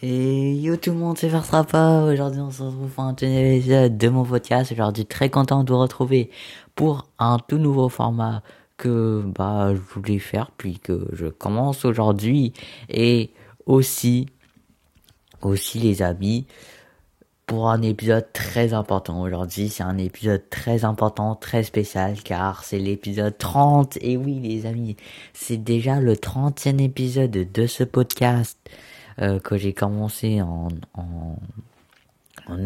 Et yo tout le monde, c'est pas Aujourd'hui, on se retrouve pour un nouvel épisode de mon podcast. Aujourd'hui, très content de vous retrouver pour un tout nouveau format que bah je voulais faire puis que je commence aujourd'hui et aussi aussi les amis pour un épisode très important aujourd'hui. C'est un épisode très important, très spécial car c'est l'épisode 30 et oui les amis, c'est déjà le 30e épisode de ce podcast. Euh, que j'ai commencé en,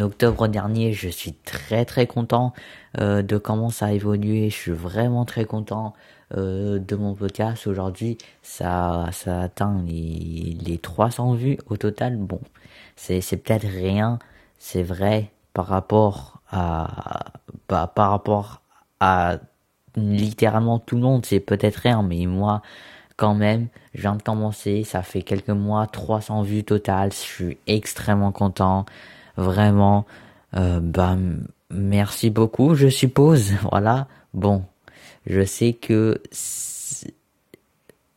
octobre dernier. Je suis très très content euh, de comment ça a évolué. Je suis vraiment très content euh, de mon podcast. Aujourd'hui, ça, ça atteint les, les 300 vues au total. Bon, c'est, c'est peut-être rien, c'est vrai, par rapport à, bah, par rapport à littéralement tout le monde, c'est peut-être rien, mais moi, quand même, je viens de commencer, ça fait quelques mois, 300 vues totales, je suis extrêmement content, vraiment, euh, bah, merci beaucoup, je suppose, voilà, bon, je sais que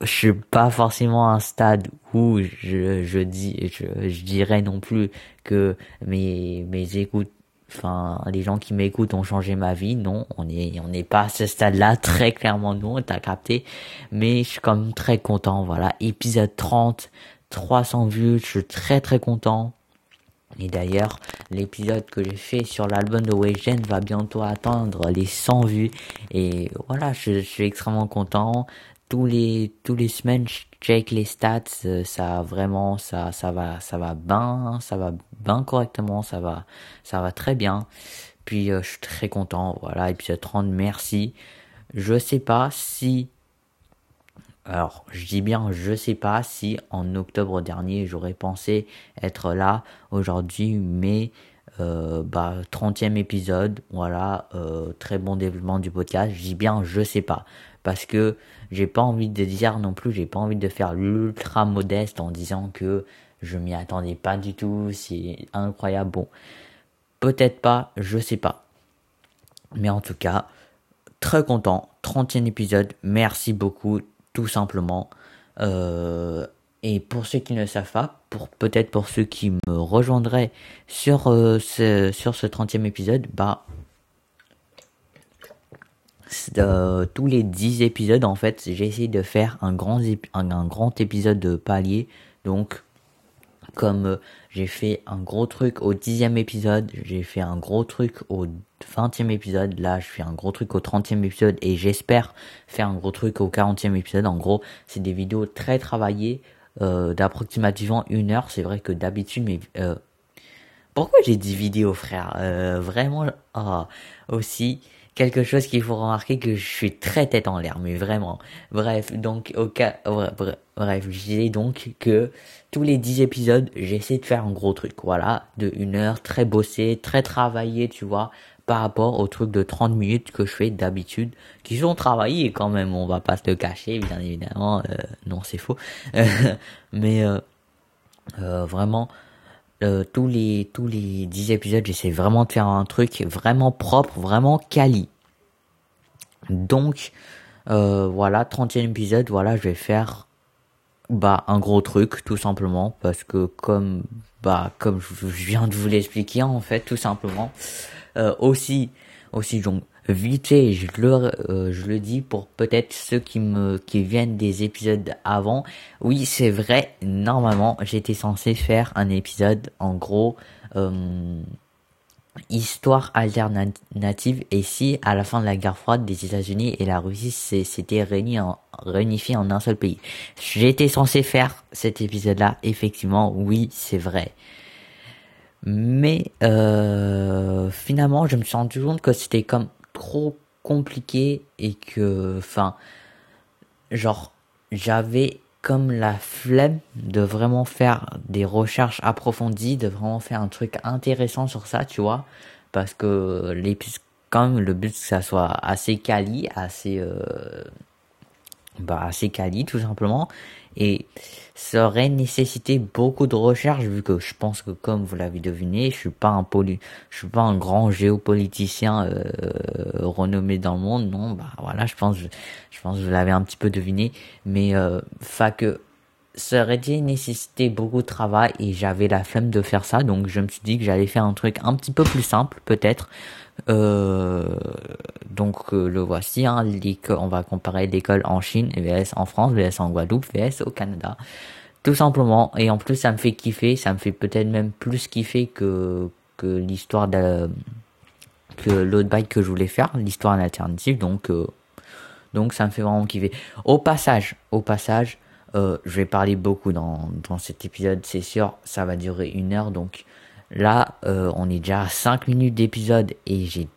je suis pas forcément à un stade où je, je dis, je, je dirais non plus que mes, mes écoutes enfin les gens qui m'écoutent ont changé ma vie. Non on est on n'est pas à ce stade là très clairement non t'as capté. Mais je suis quand même très content voilà. Épisode 30 300 vues je suis très très content. Et d'ailleurs, l'épisode que j'ai fait sur l'album de Weijen va bientôt atteindre les 100 vues. Et voilà, je, je suis extrêmement content. Tous les tous les semaines je check les stats euh, ça vraiment ça ça va ça va bien ça va bien correctement ça va ça va très bien. Puis euh, je suis très content voilà épisode 30 merci. Je sais pas si alors je dis bien je sais pas si en octobre dernier j'aurais pensé être là aujourd'hui mais euh, bah 30e épisode voilà très bon développement du podcast. Je dis bien je sais pas parce que j'ai pas envie de dire non plus, j'ai pas envie de faire l'ultra modeste en disant que je m'y attendais pas du tout, c'est incroyable. Bon, peut-être pas, je sais pas. Mais en tout cas, très content, 30e épisode, merci beaucoup, tout simplement. Euh, et pour ceux qui ne savent pas, pour peut-être pour ceux qui me rejoindraient sur euh, sur ce 30e épisode, bah euh, tous les 10 épisodes, en fait, j'ai essayé de faire un grand, épisode de palier. Donc, comme euh, j'ai fait un gros truc au dixième épisode, j'ai fait un gros truc au vingtième épisode, là je fais un gros truc au trentième épisode et j'espère faire un gros truc au quarantième épisode. En gros, c'est des vidéos très travaillées, euh, d'approximativement une heure. C'est vrai que d'habitude, mais euh, pourquoi j'ai dit vidéo, frère? Vraiment, ah, aussi quelque chose qu'il faut remarquer que je suis très tête en l'air, mais vraiment. Bref, donc au cas, bref, je disais donc que tous les 10 épisodes, j'essaie de faire un gros truc, voilà, de une heure, très bossé, très travaillé, tu vois, par rapport au truc de 30 minutes que je fais d'habitude, qui sont travaillés quand même, on va pas se le cacher, bien évidemment, euh, non c'est faux, mais euh, euh, vraiment, euh, tous les tous les 10 épisodes, j'essaie vraiment de faire un truc vraiment propre, vraiment quali. Donc euh, voilà, 30e épisode, voilà, je vais faire bah un gros truc tout simplement parce que comme bah comme je viens de vous l'expliquer en fait tout simplement euh, aussi aussi donc vite fait, je le, euh, je le dis pour peut-être ceux qui me, qui viennent des épisodes avant. Oui, c'est vrai, normalement, j'étais censé faire un épisode, en gros, euh, histoire alternative et si à la fin de la guerre froide des États-Unis et la Russie s'étaient réunis en, réunifiés en un seul pays. J'étais censé faire cet épisode-là, effectivement, oui, c'est vrai. Mais euh, finalement, je me suis rendu compte que c'était comme trop compliqué et que, enfin, genre, j'avais comme la flemme de vraiment faire des recherches approfondies, de vraiment faire un truc intéressant sur ça, tu vois, parce que les quand le but que ça soit assez quali, assez euh, bah assez quali tout simplement et ça aurait nécessité beaucoup de recherche vu que je pense que comme vous l'avez deviné, je suis pas un je suis pas un grand géopoliticien euh, renommé dans le monde, non, bah voilà, je pense, je, pense que vous l'avez un petit peu deviné, mais euh, ça aurait dû nécessiter beaucoup de travail et j'avais la flemme de faire ça, donc je me suis dit que j'allais faire un truc un petit peu plus simple, peut-être. Euh, donc euh, le voici, hein, on va comparer l'école en Chine, VS en France, VS en Guadeloupe, VS au Canada. Tout simplement, et en plus ça me fait kiffer, ça me fait peut-être même plus kiffer que, l'histoire de que l'autre bike que je voulais faire, l'histoire alternative, donc euh, donc ça me fait vraiment kiffer. Au passage, au passage, je vais parler beaucoup dans, dans cet épisode, c'est sûr, ça va durer une heure, donc là, euh, on est déjà à 5 minutes d'épisode et j'ai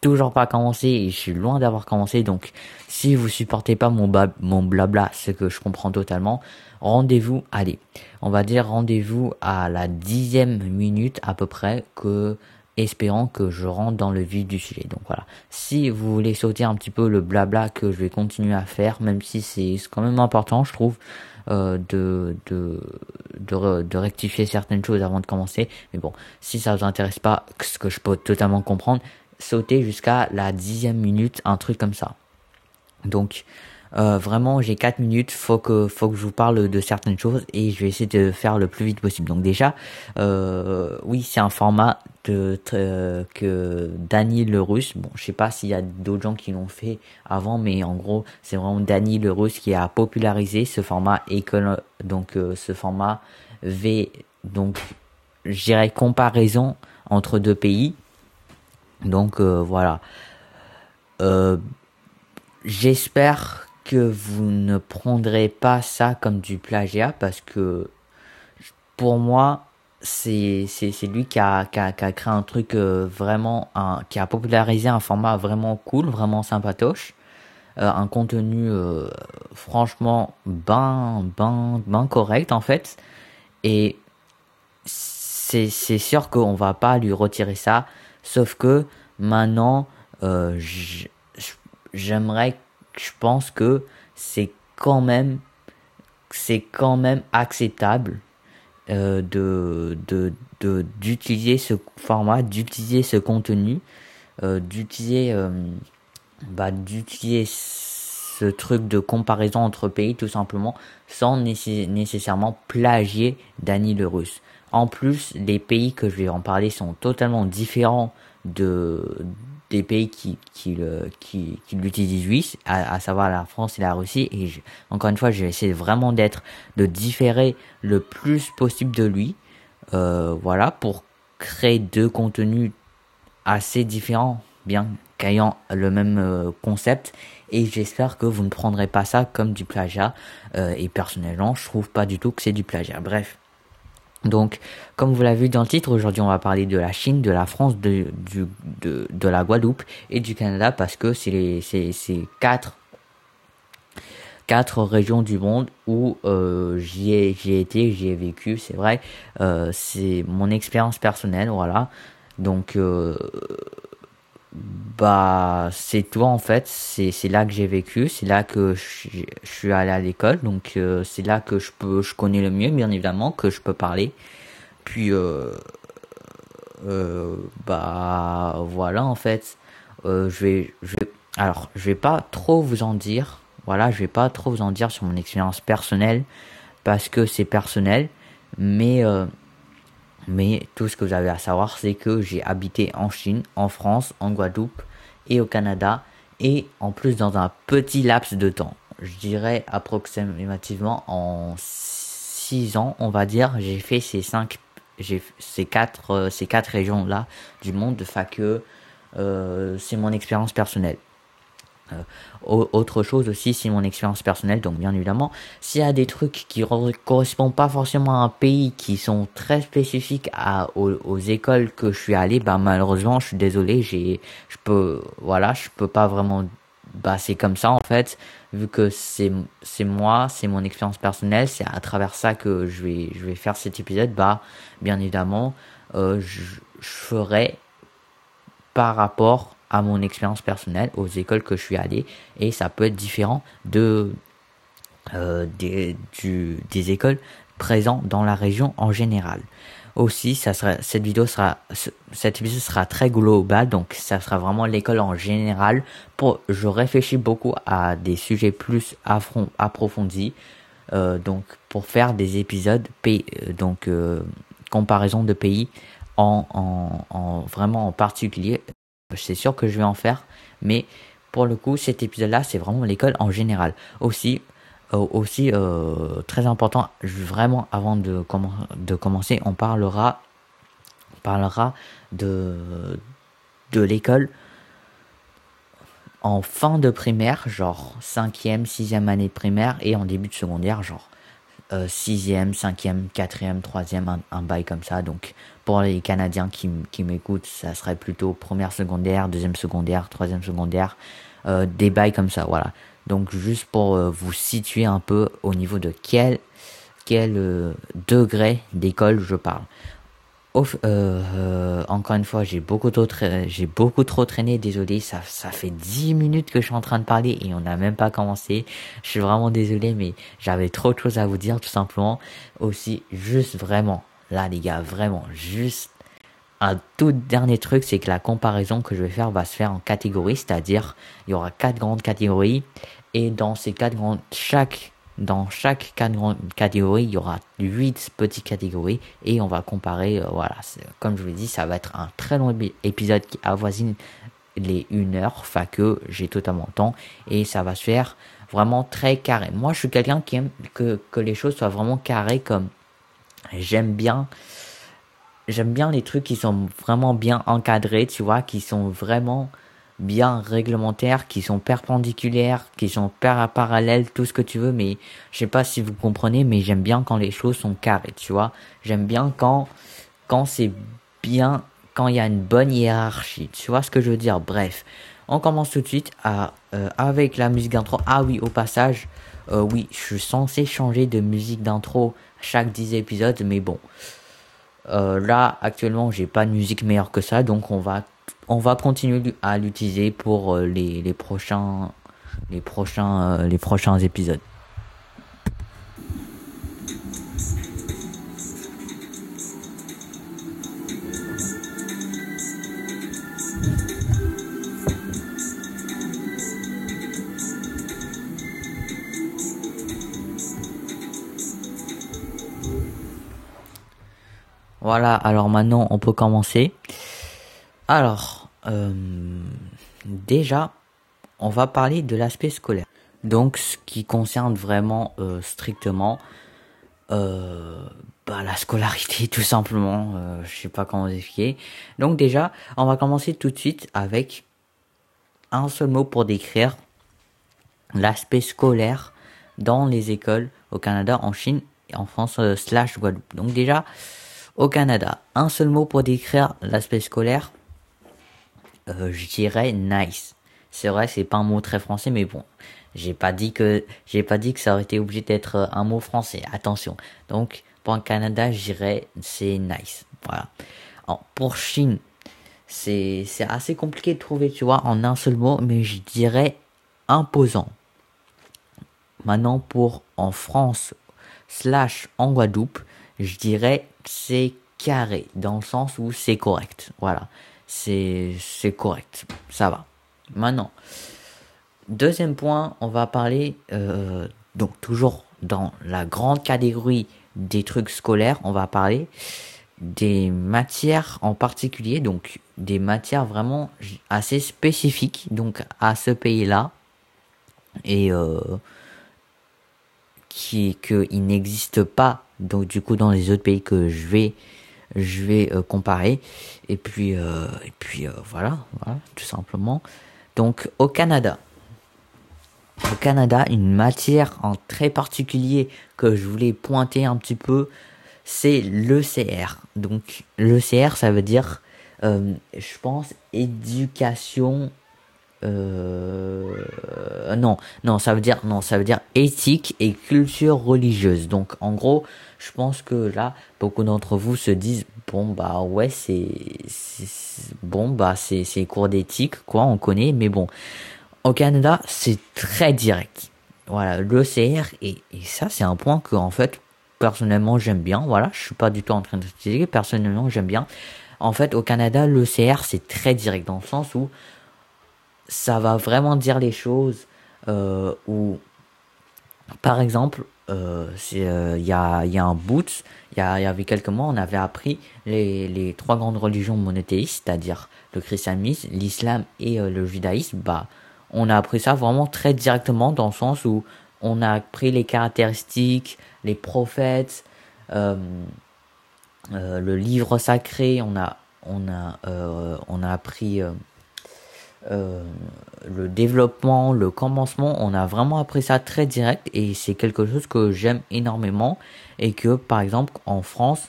toujours pas commencé et je suis loin d'avoir commencé, donc si vous supportez pas mon, mon blabla, ce que je comprends totalement, rendez-vous, allez, on va dire rendez-vous à la dixième minute à peu près que espérant que je rentre dans le vif du sujet. Donc voilà. Si vous voulez sauter un petit peu le blabla que je vais continuer à faire, même si c'est quand même important, je trouve, euh, de, de, de, rectifier certaines choses avant de commencer. Mais bon, si ça vous intéresse pas, ce que je peux totalement comprendre, sautez jusqu'à la dixième minute, un truc comme ça. Donc, euh, vraiment, j'ai 4 minutes, faut que faut que je vous parle de certaines choses et je vais essayer de faire le plus vite possible. Donc déjà, euh, oui, c'est un format de, que Danny le Russe. Bon, je sais pas s'il y a d'autres gens qui l'ont fait avant, mais en gros, c'est vraiment Danny le Russe qui a popularisé ce format école, donc euh, ce format V, donc je dirais comparaison entre deux pays. Donc euh, voilà. J'espère que vous ne prendrez pas ça comme du plagiat parce que pour moi, c'est lui qui a, qui a, qui a créé un truc euh, vraiment un, qui a popularisé un format vraiment cool vraiment sympatoche. Euh, un contenu euh, franchement ben ben ben correct en fait. Et c'est sûr qu'on va pas lui retirer ça. Sauf que maintenant j'aimerais je pense que c'est quand même c'est quand même acceptable euh, de de d'utiliser ce format, d'utiliser ce contenu, euh, d'utiliser euh, bah, d'utiliser ce truc de comparaison entre pays tout simplement sans nécessairement plagier Dany le Russe. En plus, les pays que je vais en parler sont totalement différents de des pays qui qui le qui, qui l'utilisent à, à, savoir la France et la Russie. Et encore une fois je vais essayer vraiment d'être de différer le plus possible de lui. Euh, voilà pour créer deux contenus assez différents bien qu'ayant le même euh, concept. Et j'espère que vous ne prendrez pas ça comme du plagiat. Euh, et personnellement je trouve pas du tout que c'est du plagiat. Bref donc, comme vous l'avez vu dans le titre, aujourd'hui on va parler de la Chine, de la France, de, du, de, de la Guadeloupe et du Canada parce que c'est c'est quatre quatre régions du monde où euh, j'y ai j'ai été, j'y ai vécu, c'est vrai. Euh, c'est mon expérience personnelle, voilà. Donc euh, bah c'est tout en fait. C'est là que j'ai vécu. C'est là que je, suis allé à l'école. Donc euh, c'est là que je peux je connais le mieux bien évidemment que je peux parler. Puis euh, euh, bah voilà en fait. Je vais je alors je vais pas trop vous en dire. Voilà je vais pas trop vous en dire sur mon expérience personnelle parce que c'est personnel. Mais mais tout ce que vous avez à savoir, c'est que j'ai habité en Chine, en France, en Guadeloupe et au Canada, et en plus dans un petit laps de temps. Je dirais approximativement en 6 ans, on va dire, j'ai fait ces cinq, j'ai ces quatre, euh, ces quatre régions là du monde, de que euh, c'est mon expérience personnelle. Euh, autre chose aussi, c'est mon expérience personnelle, donc bien évidemment, s'il y a des trucs qui correspondent pas forcément à un pays, qui sont très spécifiques aux, écoles que je suis allé, bah malheureusement, je suis désolé, j'ai, je peux, voilà, je peux pas vraiment, bah c'est comme ça en fait, vu que c'est, c'est moi, c'est mon expérience personnelle, c'est à travers ça que je vais, je vais faire cet épisode, bah bien évidemment, euh, je ferai par rapport à mon expérience personnelle aux écoles que je suis allé et ça peut être différent de euh, des, du, des écoles présentes dans la région en général. Aussi, ça sera, cette vidéo sera, cet épisode sera très global, donc ça sera vraiment l'école en général. Pour, je réfléchis beaucoup à des sujets plus approfondis. euh, donc pour faire des épisodes pays, donc comparaison de pays en, en, en vraiment en particulier. C'est sûr que je vais en faire, mais pour le coup, cet épisode-là, c'est vraiment l'école en général. Aussi, aussi très important, vraiment avant de, commencer, on parlera, parlera de, de l'école en fin de primaire, genre 5e, 6e année de primaire, et en début de secondaire, genre 6e, 5e, 4e, 3e, un, bail comme ça. Donc pour les Canadiens qui, m'écoutent, ça serait plutôt première secondaire, deuxième secondaire, troisième secondaire, euh, des bails comme ça, voilà. Donc juste pour euh, vous situer un peu au niveau de quel, euh, degré d'école je parle. Euh, euh, encore une fois, j'ai beaucoup beaucoup trop traîné. Désolé, ça, ça fait 10 minutes que je suis en train de parler et on n'a même pas commencé. Je suis vraiment désolé, mais j'avais trop de choses à vous dire, tout simplement. Aussi, juste vraiment, là, les gars, vraiment, juste un tout dernier truc, c'est que la comparaison que je vais faire va se faire en catégories, c'est-à-dire, il y aura quatre grandes catégories et dans ces quatre grandes, chaque dans chaque catégorie, il y aura 8 petites catégories et on va comparer. Euh, voilà, comme je vous l'ai dit, ça va être un très long épisode qui avoisine les 1 heure, enfin que j'ai totalement le temps et ça va se faire vraiment très carré. Moi, je suis quelqu'un qui aime que, que les choses soient vraiment carrées comme j'aime bien j'aime bien les trucs qui sont vraiment bien encadrés, tu vois, qui sont vraiment bien réglementaires, qui sont perpendiculaires, qui sont parallèles, tout ce que tu veux, mais je sais pas si vous comprenez, mais j'aime bien quand les choses sont carrées, tu vois. J'aime bien quand, quand c'est bien, quand il y a une bonne hiérarchie, tu vois ce que je veux dire? Bref, on commence tout de suite euh, avec la musique d'intro. Ah oui, au passage, euh, oui, je suis censé changer de musique d'intro chaque 10 épisodes, mais bon. Euh, là, actuellement, j'ai pas de musique meilleure que ça, donc on va on va continuer à l'utiliser pour euh, les, prochains prochains euh, les prochains épisodes. Voilà, alors maintenant on peut commencer. Alors, euh, déjà, on va parler de l'aspect scolaire. Donc, ce qui concerne vraiment euh, strictement euh, bah, la scolarité, tout simplement. Euh, je sais pas comment vous expliquer. Donc déjà, on va commencer tout de suite avec un seul mot pour décrire l'aspect scolaire dans les écoles au Canada, en Chine, et en France slash Guadeloupe. Donc déjà, au Canada, un seul mot pour décrire l'aspect scolaire euh, je dirais nice. C'est vrai, c'est pas un mot très français, mais bon, j'ai pas dit que j'ai pas dit que ça aurait été obligé d'être euh, un mot français. Attention. Donc pour le Canada, je dirais c'est nice. Voilà. pour Chine, c'est c'est assez compliqué de trouver, tu vois, en un seul mot, mais je dirais imposant. Maintenant pour en France slash en Guadeloupe, je dirais c'est carré dans le sens où c'est correct. Voilà c'est correct, ça va. Maintenant, deuxième point, on va parler euh, donc toujours dans la grande catégorie des trucs scolaires, on va parler des matières en particulier, donc des matières vraiment assez spécifiques donc à ce pays-là et euh, qui que il n'existe pas donc du coup dans les autres pays que je vais je vais euh, comparer. Et puis euh, et puis euh, voilà, tout simplement. Donc au Canada. Au Canada une matière en très particulier que je voulais pointer un petit peu c'est l'ECR donc l'ECR ça veut dire je pense éducation non, non, ça veut dire non, ça veut dire éthique et culture religieuse. Donc en gros, je pense que là, beaucoup d'entre vous se disent bon bah ouais c'est bon bah c'est c'est cours d'éthique quoi, on connaît, mais bon, au Canada c'est très direct. Voilà, l'ECR et, et ça c'est un point que en fait personnellement j'aime bien. Voilà, je suis pas du tout en train de critiquer. Personnellement j'aime bien. En fait, au Canada, l'ECR c'est très direct dans le sens où ça va vraiment dire les choses euh, ou par exemple il y a il y a un bout il y, a, avait quelques mois on avait appris les trois grandes religions monothéistes c'est-à-dire le christianisme l'islam et euh, le judaïsme. Bah on a appris ça vraiment très directement dans le sens où on a appris les caractéristiques les prophètes euh, euh, le livre sacré on a on a euh, on a appris euh, le développement, le commencement, on a vraiment appris ça très direct et c'est quelque chose que j'aime énormément et que par exemple en France,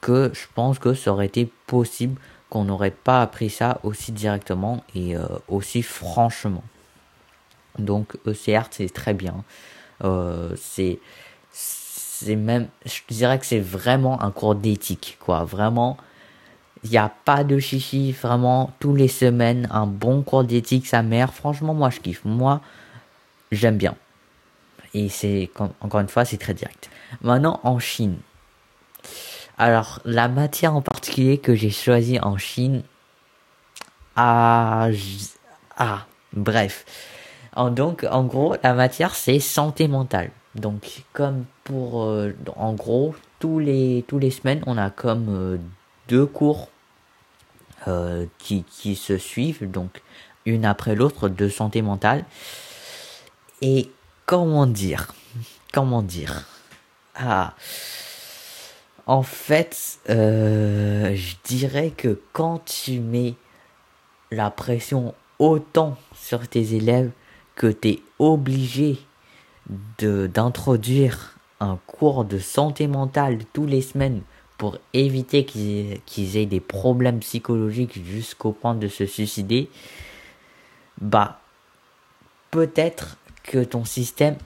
que je pense que ça aurait été possible qu'on n'aurait pas appris ça aussi directement et euh, aussi franchement. Donc ECR c'est très bien. Euh, c'est c'est même je dirais que c'est vraiment un cours d'éthique quoi, vraiment il n'y a pas de chichi, vraiment, tous les semaines, un bon cours d'éthique, sa mère. Franchement, moi, je kiffe. Moi, j'aime bien. Et c'est, encore une fois, c'est très direct. Maintenant, en Chine. Alors, la matière en particulier que j'ai choisie en Chine. Ah, ah, bref. Donc, en gros, la matière, c'est santé mentale. Donc, comme pour, euh, en gros, tous les, tous les semaines, on a comme euh, deux cours euh, qui, se suivent, donc une après l'autre de santé mentale. Et comment dire Comment dire? Ah. En fait, euh, je dirais que quand tu mets la pression autant sur tes élèves que tu es obligé d'introduire un cours de santé mentale tous les semaines pour éviter qu'ils aient des problèmes psychologiques jusqu'au point de se suicider, bah peut-être que ton système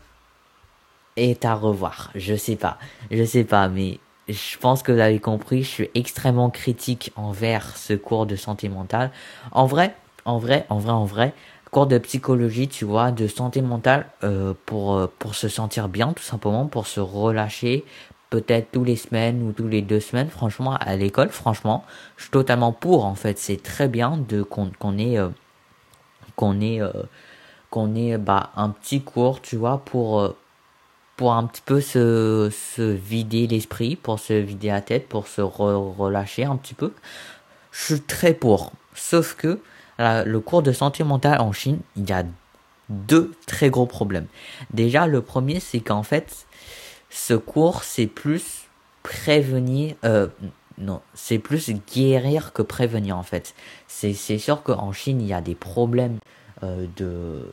est à revoir. Je sais pas, je sais pas, mais je pense que vous avez compris, je suis extrêmement critique envers ce cours de santé mentale. En vrai, en vrai, en vrai, en vrai, cours de psychologie, tu vois, de santé mentale euh, pour euh, pour se sentir bien, tout simplement, pour se relâcher, peut-être tous les semaines ou tous les deux semaines. Franchement, à l'école, franchement, je suis totalement pour. En fait, c'est très bien de qu'on qu'on ait euh, qu'on euh, qu'on bah un petit cours, tu vois, pour euh, pour un petit peu se, se vider l'esprit, pour se vider la tête, pour se re relâcher un petit peu. Je suis très pour. Sauf que le cours de santé mentale en Chine, il y a deux très gros problèmes. Déjà, le premier, c'est qu'en fait, ce cours, c'est plus prévenir, euh, non, c'est plus guérir que prévenir en fait. C'est, c'est sûr qu'en Chine, il y a des problèmes euh, de,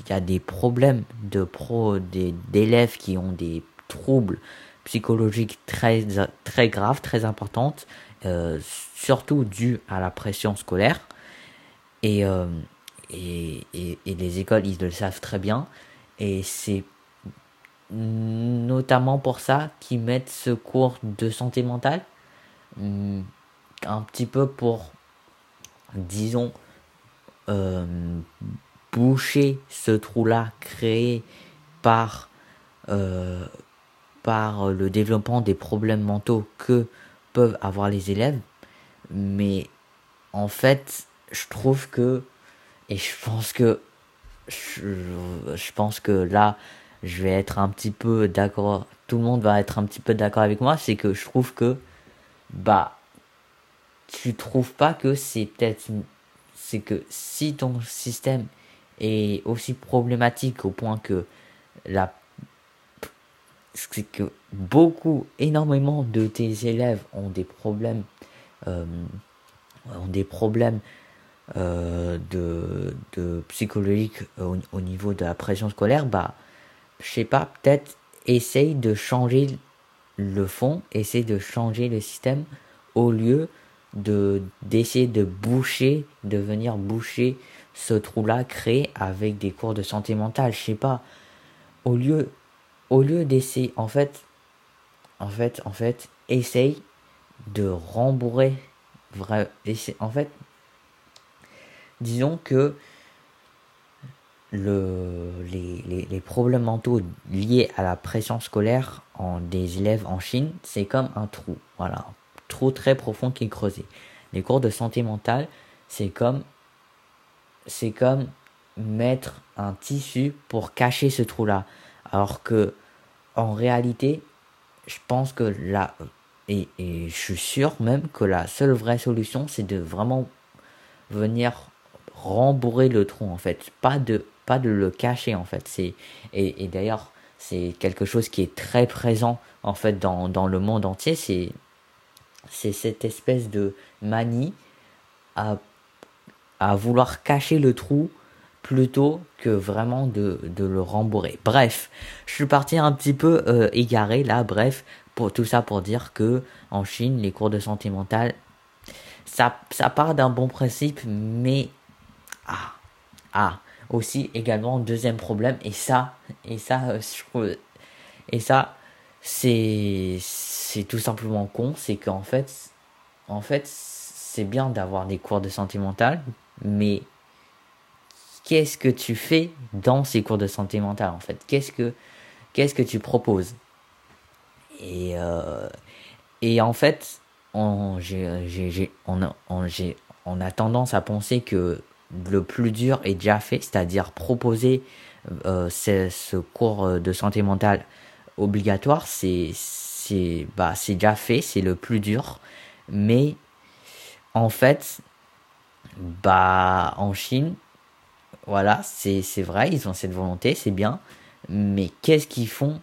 il y a des problèmes de pro, des, d'élèves qui ont des troubles psychologiques très, très graves, très importantes, euh, surtout dû à la pression scolaire. Et, euh, et, et, et les écoles, ils le savent très bien. Et c'est notamment pour ça qu'ils mettent ce cours de santé mentale. Un petit peu pour disons euh, boucher ce trou là créé par euh, par le développement des problèmes mentaux que peuvent avoir les élèves. Mais en fait je trouve que et je pense que je pense que là je vais être un petit peu d'accord, tout le monde va être un petit peu d'accord avec moi, c'est que je trouve que, bah, tu trouves pas que c'est peut-être, c'est que si ton système est aussi problématique au point que la, c'est que beaucoup, énormément de tes élèves ont des problèmes, euh, ont des problèmes euh, de, de psychologique au, au niveau de la pression scolaire, bah, je sais pas, peut-être essaye de changer le fond, essaye de changer le système au lieu de d'essayer de boucher, de venir boucher ce trou-là créé avec des cours de santé mentale, je sais pas. Au lieu au lieu d'essayer en fait en fait en fait essaye de rembourrer vrai en fait disons que le, les, problèmes mentaux liés à la pression scolaire en, des élèves en Chine, c'est comme un trou. Voilà, un trou très profond qui est creusé. Les cours de santé mentale, c'est comme, c'est comme mettre un tissu pour cacher ce trou-là. Alors que en réalité, je pense que là, et, et je suis sûr même que la seule vraie solution, c'est de vraiment venir rembourrer le trou en fait, pas de pas de le cacher en fait. C'est et, et d'ailleurs c'est quelque chose qui est très présent en fait dans, dans le monde entier. C'est c'est cette espèce de manie à, à vouloir cacher le trou plutôt que vraiment de, de le rembourrer. Bref, je suis parti un petit peu euh, égaré là, bref, pour tout ça pour dire que en Chine, les cours de santé mentale, ça, ça part d'un bon principe, mais ah, ah, aussi également deuxième problème, et ça, et ça, euh, je, et ça, c'est, c'est tout simplement con, c'est qu'en fait, en fait, c'est bien d'avoir des cours de santé mentale, mais qu'est-ce que tu fais dans ces cours de santé mentale en fait? Qu'est-ce que qu'est-ce que tu proposes? Et euh, et en fait, on, j'ai, on, on, on a tendance à penser que le plus dur est déjà fait, c'est-à-dire proposer euh, ce, cours de santé mentale obligatoire, c'est c'est bah c'est déjà fait, c'est le plus dur, mais en fait, bah en Chine, voilà, c'est c'est vrai, ils ont cette volonté, c'est bien, mais qu'est-ce qu'ils font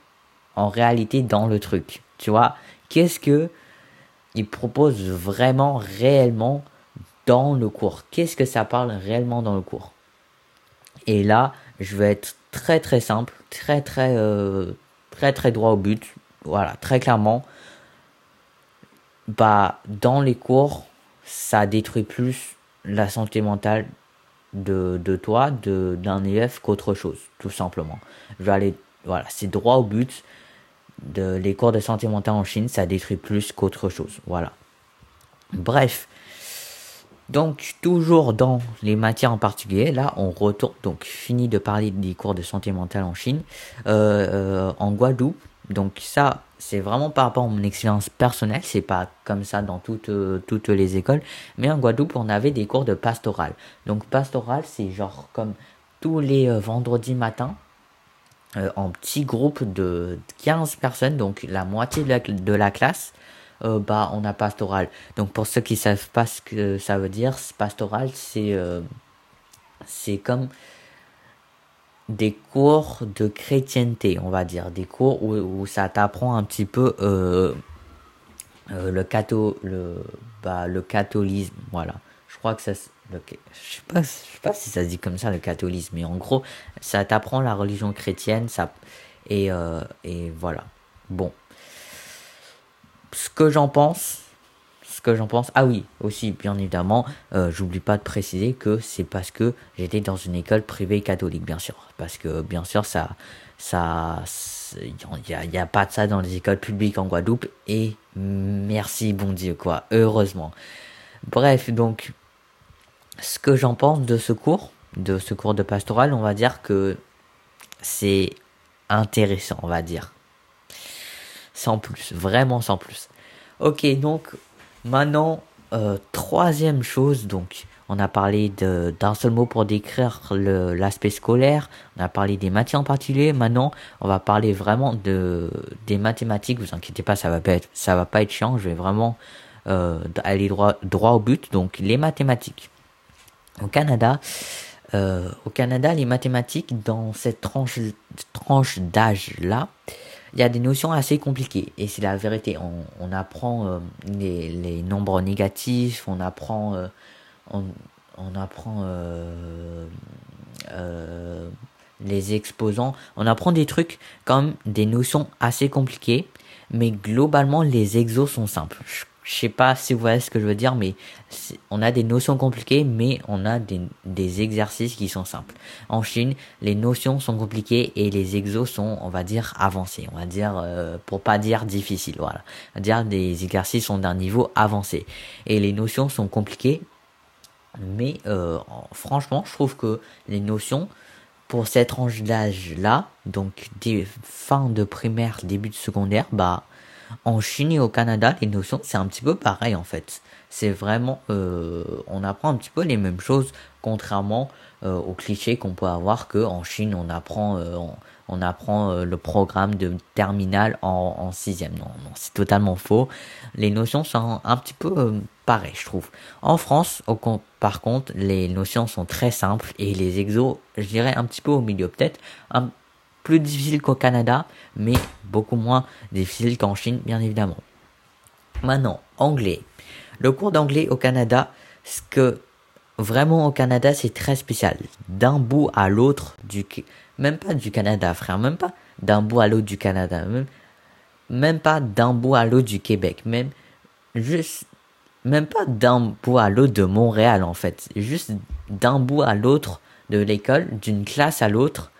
en réalité dans le truc, tu vois Qu'est-ce que ils proposent vraiment, réellement dans le cours Qu'est-ce que ça parle réellement dans le cours? Et là, je vais être très très simple, très très euh, très très droit au but. Voilà, très clairement. Bah, dans les cours, ça détruit plus la santé mentale de, de toi, de, d'un élève qu'autre chose, tout simplement. Je vais aller, voilà, c'est droit au but. De, les cours de santé mentale en Chine, ça détruit plus qu'autre chose. Voilà. Bref. Donc, toujours dans les matières en particulier, là, on retourne, donc, fini de parler des cours de santé mentale en Chine, euh, euh, en Guadeloupe. Donc, ça, c'est vraiment par rapport à mon expérience personnelle, c'est pas comme ça dans toutes, euh, toutes les écoles, mais en Guadeloupe, on avait des cours de pastoral. Donc, pastoral, c'est genre comme tous les vendredis matins, en petits groupes de 15 personnes, donc la moitié de la classe, euh, bah on a pastoral. Donc pour ceux qui savent pas ce que ça veut dire, pastoral c'est euh, c'est comme des cours de chrétienté, on va dire, des cours où, où ça t'apprend un petit peu euh, le le bah le catholisme, voilà. Je crois que ça le, je sais pas je sais pas si ça se dit comme ça le catholisme, mais en gros, ça t'apprend la religion chrétienne, ça et et voilà. Bon, ce que j'en pense, ce que j'en pense, ah oui, aussi, bien évidemment, euh, j'oublie pas de préciser que c'est parce que j'étais dans une école privée catholique, bien sûr. Parce que, bien sûr, ça, ça, il y a, a pas de ça dans les écoles publiques en Guadeloupe, et merci, bon Dieu, quoi, heureusement. Bref, donc, ce que j'en pense de ce cours, de ce cours de pastoral, on va dire que c'est intéressant, on va dire sans plus, vraiment sans plus. Ok, donc maintenant, euh, troisième chose, donc on a parlé d'un seul mot pour décrire l'aspect scolaire, on a parlé des matières en particulier, maintenant on va parler vraiment de des mathématiques, vous inquiétez pas, ça va pas être, ça va pas être chiant, je vais vraiment euh, aller droit, droit au but, donc les mathématiques. Au Canada, euh, au Canada, les mathématiques dans cette tranche, tranche d'âge là, il y a des notions assez compliquées et c'est la vérité. On, apprend euh, les, nombres négatifs, on apprend, euh, euh, les exposants, on apprend des trucs comme des notions assez compliquées, mais globalement les exos sont simples. Je sais pas si vous voyez ce que je veux dire, mais on a des notions compliquées, mais on a des, des, exercices qui sont simples. En Chine, les notions sont compliquées et les exos sont, on va dire, avancés. On va dire, euh, pour pas dire difficile, voilà. On va dire des exercices sont d'un niveau avancé. Et les notions sont compliquées, mais euh, franchement, je trouve que les notions, pour cette tranche d'âge-là, donc des fins de primaire, début de secondaire, bah en Chine et au Canada, les notions, c'est un petit peu pareil en fait. C'est vraiment, euh, on apprend un petit peu les mêmes choses, contrairement euh, aux clichés qu'on peut avoir que en Chine, on apprend, euh, on, apprend le programme de terminal en, sixième. Non, non, c'est totalement faux. Les notions sont un petit peu pareilles, je trouve. En France, par contre, les notions sont très simples et les exos, je dirais un petit peu au milieu, peut-être plus difficile qu'au Canada, mais beaucoup moins difficile qu'en Chine, bien évidemment. Maintenant, anglais. Le cours d'anglais au Canada, ce que vraiment au Canada, c'est très spécial. D'un bout à l'autre du, même pas du Canada, frère, même pas d'un bout à l'autre du Canada, même, même pas d'un bout à l'autre du Québec, même juste, même pas d'un bout à l'autre de Montréal en fait, juste d'un bout à l'autre de l'école, d'une classe à l'autre,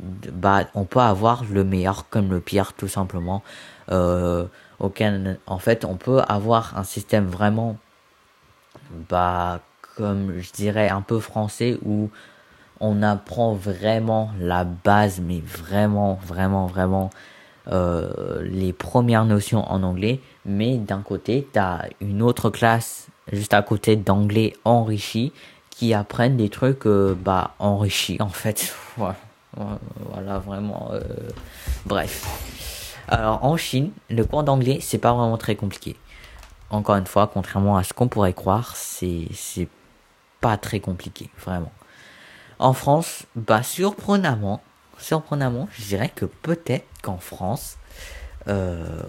bah, on peut avoir le meilleur comme le pire, tout simplement. Euh, en fait, on peut avoir un système vraiment, bah, comme je dirais, un peu français où on apprend vraiment la base, mais vraiment, vraiment, vraiment euh, les premières notions en anglais. Mais d'un côté, tu as une autre classe juste à côté d'anglais enrichi qui apprennent des trucs euh, bah enrichis en fait. Voilà, vraiment. Euh, bref. Alors, en Chine, le cours d'anglais, c'est pas vraiment très compliqué. Encore une fois, contrairement à ce qu'on pourrait croire, c'est, pas très compliqué, vraiment. En France, bah, surprenamment, surprenamment, je dirais que peut-être qu'en France, euh,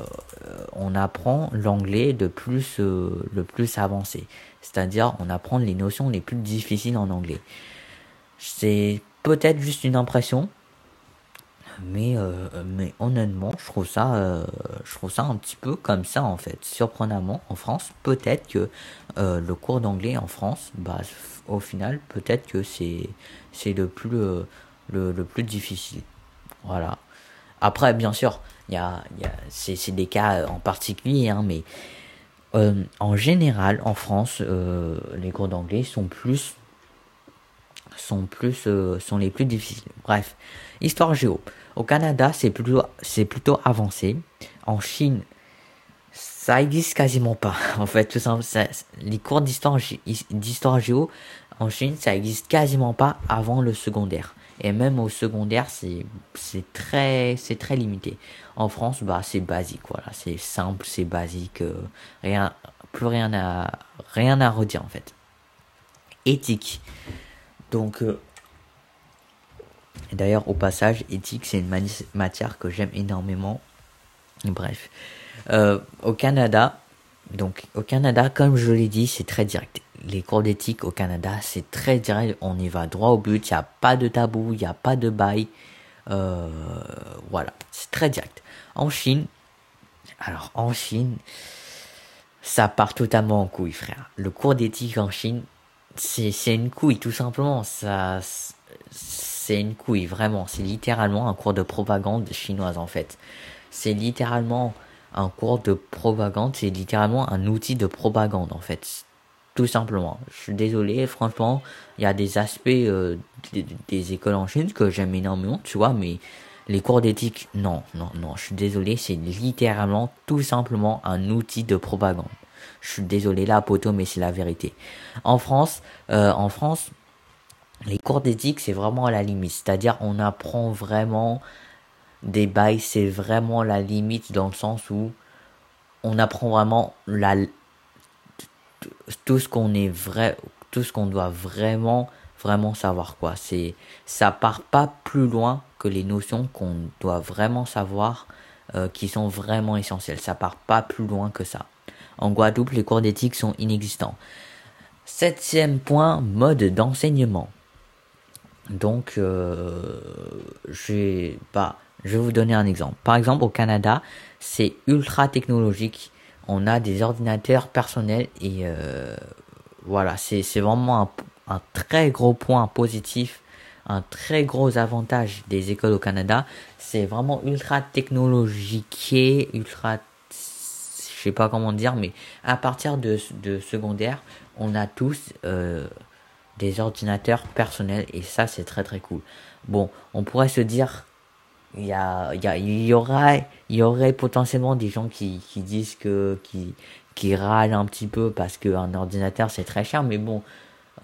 on apprend l'anglais de plus, euh, le plus avancé. C'est-à-dire, on apprend les notions les plus difficiles en anglais. C'est peut-être juste une impression. Mais, euh, mais honnêtement, je trouve ça, euh, je trouve ça un petit peu comme ça en fait. Surprenamment, en France, peut-être que euh, le cours d'anglais en France, bah, au final, peut-être que c'est, c'est le plus, le, le, plus difficile. Voilà. Après, bien sûr, y a, y a c'est, c'est des cas en particulier, hein, mais en général, en France, les cours d'anglais sont plus sont plus euh, sont les plus difficiles. Bref, histoire géo. Au Canada, c'est plutôt c'est plutôt avancé. En Chine, ça existe quasiment pas. En fait, tout ça, les cours d'histoire géo en Chine, ça existe quasiment pas avant le secondaire. Et même au secondaire, c'est c'est très c'est très limité. En France, bah c'est basique, voilà, c'est simple, c'est basique, euh, rien plus rien à rien à redire en fait. Éthique. Donc, euh, d'ailleurs, au passage, éthique, c'est une matière que j'aime énormément. Bref, euh, au Canada, donc au Canada, comme je l'ai dit, c'est très direct. Les cours d'éthique au Canada, c'est très direct. On y va droit au but. Il n'y a pas de tabou, il n'y a pas de bail. Euh, voilà, c'est très direct. En Chine, alors en Chine, ça part totalement en couille, frère. Le cours d'éthique en Chine, c'est une couille tout simplement. Ça c'est une couille vraiment. C'est littéralement un cours de propagande chinoise en fait. C'est littéralement un cours de propagande. C'est littéralement un outil de propagande en fait. Tout simplement. Je suis désolé franchement il y a des aspects euh, des, écoles en Chine que j'aime énormément tu vois mais les cours d'éthique non non non. Je suis désolé c'est littéralement tout simplement un outil de propagande je suis désolé là, poteau, mais c'est la vérité. En France, euh, en France, les cours d'éthique, c'est vraiment à la limite. C'est-à-dire, on apprend vraiment des bails, c'est vraiment la limite dans le sens où on apprend vraiment la, tout ce qu'on est vrai, tout ce qu'on doit vraiment, vraiment savoir, quoi. C'est, ça part pas plus loin que les notions qu'on doit vraiment savoir, euh, qui sont vraiment essentielles. Ça part pas plus loin que ça. En Guadeloupe, les cours d'éthique sont inexistants. Septième point, mode d'enseignement. Donc, euh, je vais vous donner un exemple. Par exemple, au Canada, c'est ultra technologique. On a des ordinateurs personnels et euh, voilà, c'est vraiment un, un, très gros point positif, un très gros avantage des écoles au Canada. C'est vraiment ultra technologique, ultra je sais pas comment dire, mais à partir de, de secondaire, on a tous euh, des ordinateurs personnels et ça c'est très très cool. Bon, on pourrait se dire il y a, il y aura, il y aurait potentiellement des gens qui, qui disent que, qui, qui râlent un petit peu parce qu'un ordinateur c'est très cher, mais bon,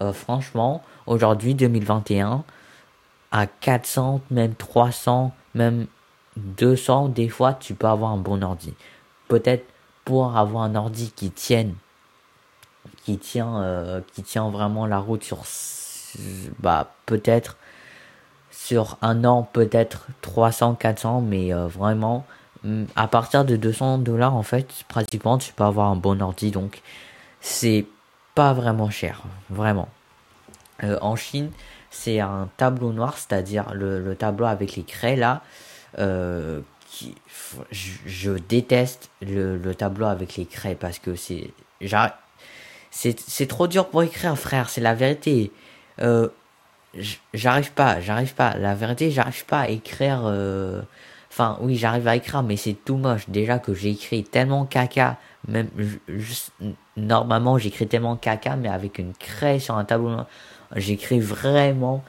euh, franchement, aujourd'hui 2021, à 400, même 300, même 200, des fois tu peux avoir un bon ordi. Peut-être avoir un ordi qui tienne, qui tient, euh, qui tient vraiment la route sur, bah peut-être sur un an, peut-être 300, 400, mais euh, vraiment mm, à partir de 200 dollars en fait, pratiquement tu peux avoir un bon ordi, donc c'est pas vraiment cher, vraiment. Euh, en Chine, c'est un tableau noir, c'est-à-dire le, tableau avec les craies là. Je, déteste le, tableau avec les craies parce que c'est c'est trop dur pour écrire, frère. C'est la vérité. Euh, j'arrive pas, j'arrive pas. La vérité, j'arrive pas à écrire. Euh, enfin, oui, j'arrive à écrire, mais c'est tout moche. Déjà que j'ai écrit tellement caca, même normalement j'écris tellement caca, mais avec une craie sur un tableau, j'écris vraiment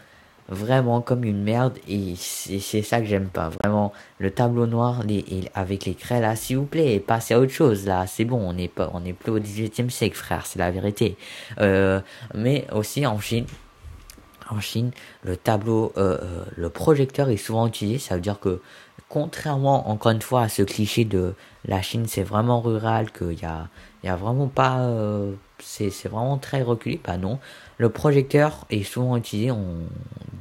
vraiment comme une merde et c'est ça que j'aime pas. Vraiment le tableau noir les, avec les craies là s'il vous plaît passez à autre chose là c'est bon on n'est pas on est plus au 18e siècle frère c'est la vérité. Euh, mais aussi en Chine en Chine le tableau euh, euh, le projecteur est souvent utilisé ça veut dire que contrairement encore une fois à ce cliché de la Chine c'est vraiment rural qu'il y a y a vraiment pas euh, c'est vraiment très reculé. Bah non. Le projecteur est souvent utilisé. On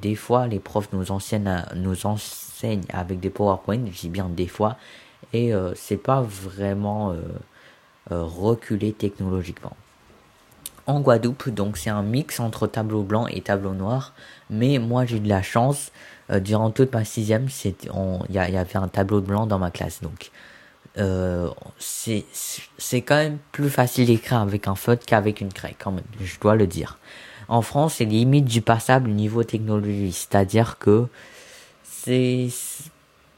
des fois les profs nous enseignent nous enseignent avec des PowerPoint. Je dis bien des fois. Et euh, c'est pas vraiment euh, euh, reculé technologiquement. En Guadeloupe donc c'est un mix entre tableau blanc et tableau noir. Mais moi j'ai de la chance durant toute ma sixième il y, y avait un tableau blanc dans ma classe donc euh, c'est quand même plus facile d'écrire avec un feutre qu'avec une craie quand même je dois le dire. En France c'est limite du passable niveau technologie c'est à dire que c'est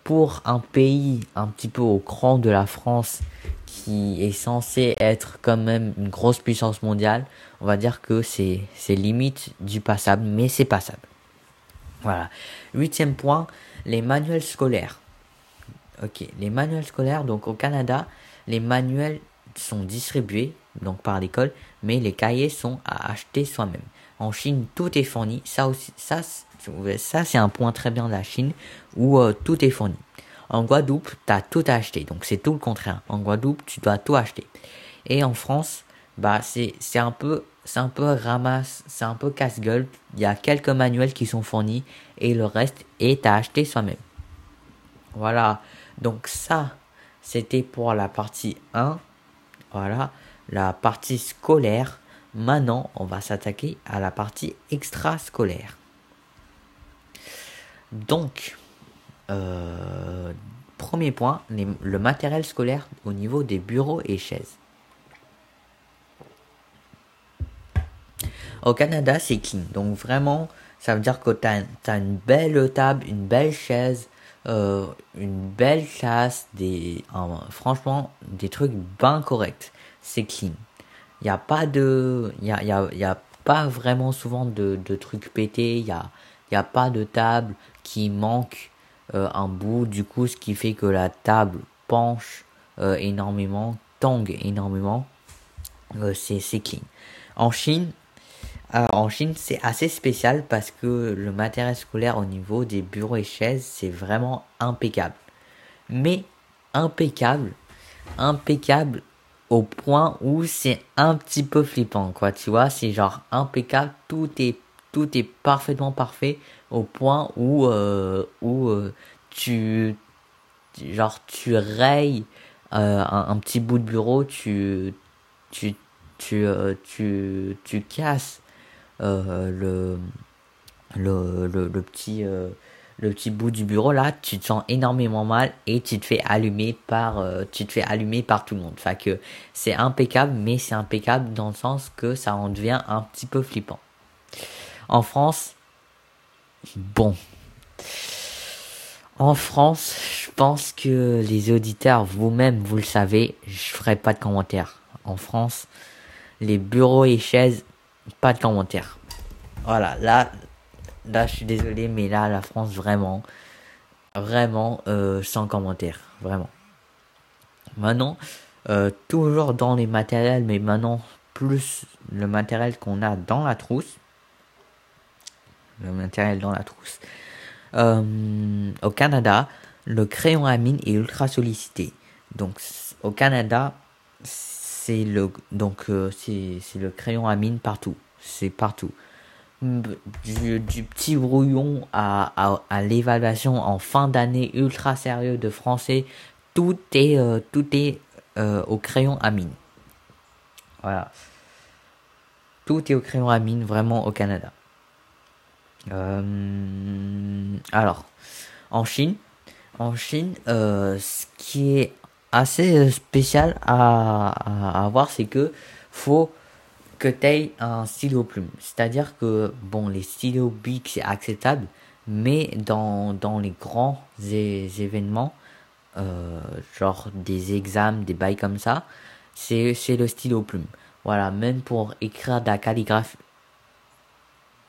pour un pays un petit peu au cran de la France qui est censé être quand même une grosse puissance mondiale on va dire que c'est limite du passable mais c'est passable voilà huitième point les manuels scolaires Ok, les manuels scolaires, donc au Canada, les manuels sont distribués donc par l'école, mais les cahiers sont à acheter soi-même. En Chine, tout est fourni. Ça aussi, ça, ça c'est un point très bien de la Chine où euh, tout est fourni. En Guadeloupe, tu as tout à acheter, donc c'est tout le contraire. En Guadeloupe, tu dois tout acheter. Et en France, bah c'est c'est un peu c'est un peu ramasse, c'est un peu casse-gueule. Il y a quelques manuels qui sont fournis et le reste est à acheter soi-même. Voilà. Donc ça, c'était pour la partie 1. Voilà, la partie scolaire. Maintenant, on va s'attaquer à la partie extrascolaire. Donc, euh, premier point, le matériel scolaire au niveau des bureaux et chaises. Au Canada, c'est clean. Donc vraiment, ça veut dire que tu as, une belle table, une belle chaise, euh, une belle classe, des, franchement, des trucs bien corrects. C'est clean. Il n'y a pas de, il y a, y a, y a pas vraiment souvent de, de trucs pétés. Il y a, y a pas de table qui manque euh, un bout. Du coup, ce qui fait que la table penche euh, énormément, tangue énormément. c'est clean. En Chine, alors, en Chine, c'est assez spécial parce que le matériel scolaire au niveau des bureaux et chaises, c'est vraiment impeccable. Mais impeccable, impeccable au point où c'est un petit peu flippant, quoi. Tu vois, c'est genre impeccable, tout est tout est parfaitement parfait au point où euh, où euh, tu genre tu rayes euh, un, un, petit bout de bureau, tu tu tu tu, tu casses euh, le, le, le, petit euh, le petit bout du bureau là, tu te sens énormément mal et tu te fais allumer par euh, tu te fais allumer par tout le monde. C'est impeccable, mais c'est impeccable dans le sens que ça en devient un petit peu flippant. En France, bon. En France, je pense que les auditeurs, vous-même, vous le savez, je ferai pas de commentaires. En France, les bureaux et chaises pas de commentaires. Voilà, là, là, je suis désolé, mais là, la France, vraiment, vraiment euh, sans commentaire, vraiment. Maintenant, euh, toujours dans les matériels, mais maintenant plus le matériel qu'on a dans la trousse. Le matériel dans la trousse. Euh, au Canada, le crayon à mine est ultra sollicité. Donc au Canada, le donc c'est le crayon à mine partout. C'est partout du, petit brouillon à, l'évaluation en fin d'année ultra sérieux de français, tout est, euh, tout est euh, au crayon à mine. Voilà. Tout est au crayon à mine, vraiment au Canada. Euh, alors, en Chine, en Chine, ce qui est assez spécial à, à, voir, c'est que faut que tu aies un stylo plume. C'est-à-dire que, bon, les stylos Bic, c'est acceptable, mais dans, dans les grands événements, euh, genre des examens, des bails comme ça, c'est, c'est le stylo plume. Voilà, même pour écrire de la calligraphie.